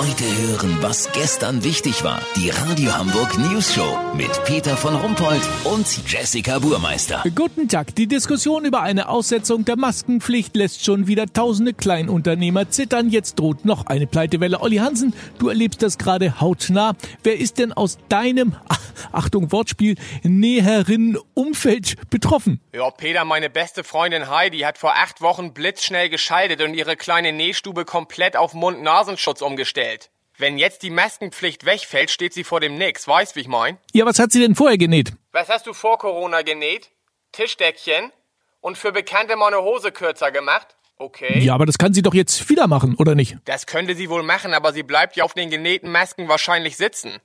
Heute hören, was gestern wichtig war. Die Radio Hamburg News Show mit Peter von Rumpold und Jessica Burmeister. Guten Tag. Die Diskussion über eine Aussetzung der Maskenpflicht lässt schon wieder tausende Kleinunternehmer zittern. Jetzt droht noch eine Pleitewelle. Olli Hansen, du erlebst das gerade hautnah. Wer ist denn aus deinem, Achtung Wortspiel, näheren Umfeld betroffen? Ja, Peter, meine beste Freundin Heidi hat vor acht Wochen blitzschnell geschaltet und ihre kleine Nähstube komplett auf Mund-Nasenschutz umgestellt. Wenn jetzt die Maskenpflicht wegfällt, steht sie vor dem Nix. Weißt, wie ich mein? Ja, was hat sie denn vorher genäht? Was hast du vor Corona genäht? Tischdeckchen? Und für Bekannte mal eine Hose kürzer gemacht? Okay. Ja, aber das kann sie doch jetzt wieder machen, oder nicht? Das könnte sie wohl machen, aber sie bleibt ja auf den genähten Masken wahrscheinlich sitzen.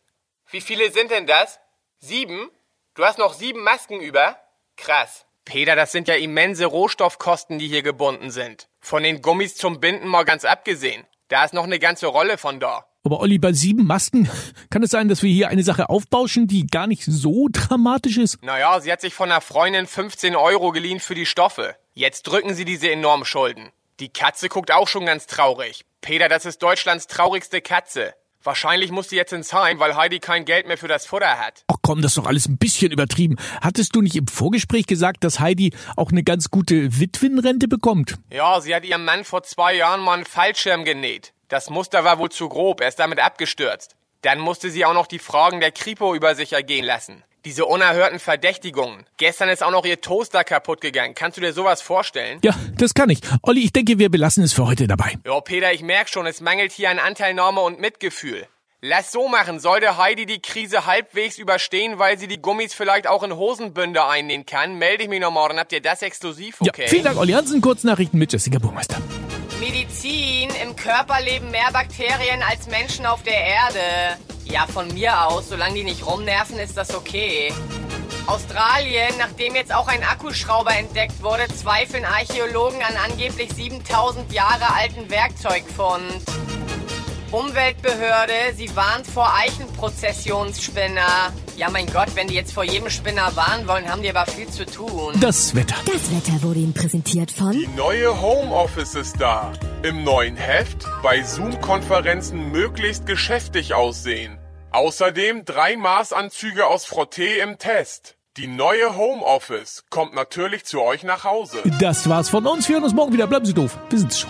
Wie viele sind denn das? Sieben? Du hast noch sieben Masken über? Krass. Peter, das sind ja immense Rohstoffkosten, die hier gebunden sind. Von den Gummis zum Binden mal ganz abgesehen. Da ist noch eine ganze Rolle von da. Aber Olli, bei sieben Masken kann es sein, dass wir hier eine Sache aufbauschen, die gar nicht so dramatisch ist? Naja, sie hat sich von einer Freundin 15 Euro geliehen für die Stoffe. Jetzt drücken sie diese enormen Schulden. Die Katze guckt auch schon ganz traurig. Peter, das ist Deutschlands traurigste Katze. Wahrscheinlich muss sie jetzt ins Heim, weil Heidi kein Geld mehr für das Futter hat. Ach komm, das ist doch alles ein bisschen übertrieben. Hattest du nicht im Vorgespräch gesagt, dass Heidi auch eine ganz gute Witwenrente bekommt? Ja, sie hat ihrem Mann vor zwei Jahren mal einen Fallschirm genäht. Das Muster war wohl zu grob, er ist damit abgestürzt. Dann musste sie auch noch die Fragen der Kripo über sich ergehen lassen. Diese unerhörten Verdächtigungen. Gestern ist auch noch ihr Toaster kaputt gegangen. Kannst du dir sowas vorstellen? Ja, das kann ich. Olli, ich denke, wir belassen es für heute dabei. Ja, Peter, ich merk schon, es mangelt hier an Anteilnahme und Mitgefühl. Lass so machen. Sollte Heidi die Krise halbwegs überstehen, weil sie die Gummis vielleicht auch in Hosenbünde einnähen kann, melde ich mich noch morgen. Habt ihr das exklusiv? Okay. Ja, vielen Dank, Olli Hansen. Kurznachrichten mit Jessica Burmeister. Medizin. Im Körper leben mehr Bakterien als Menschen auf der Erde. Ja, von mir aus, solange die nicht rumnerven, ist das okay. Australien, nachdem jetzt auch ein Akkuschrauber entdeckt wurde, zweifeln Archäologen an angeblich 7000 Jahre alten Werkzeugfund. Umweltbehörde, sie warnt vor Eichenprozessionsspinner. Ja, mein Gott, wenn die jetzt vor jedem Spinner warnen wollen, haben die aber viel zu tun. Das Wetter. Das Wetter wurde Ihnen präsentiert von Die neue Homeoffice ist da. Im neuen Heft bei Zoom-Konferenzen möglichst geschäftig aussehen. Außerdem drei Maßanzüge aus Frotté im Test. Die neue Homeoffice kommt natürlich zu euch nach Hause. Das war's von uns. Wir hören uns morgen wieder. Bleiben Sie doof. Wir sind's schon.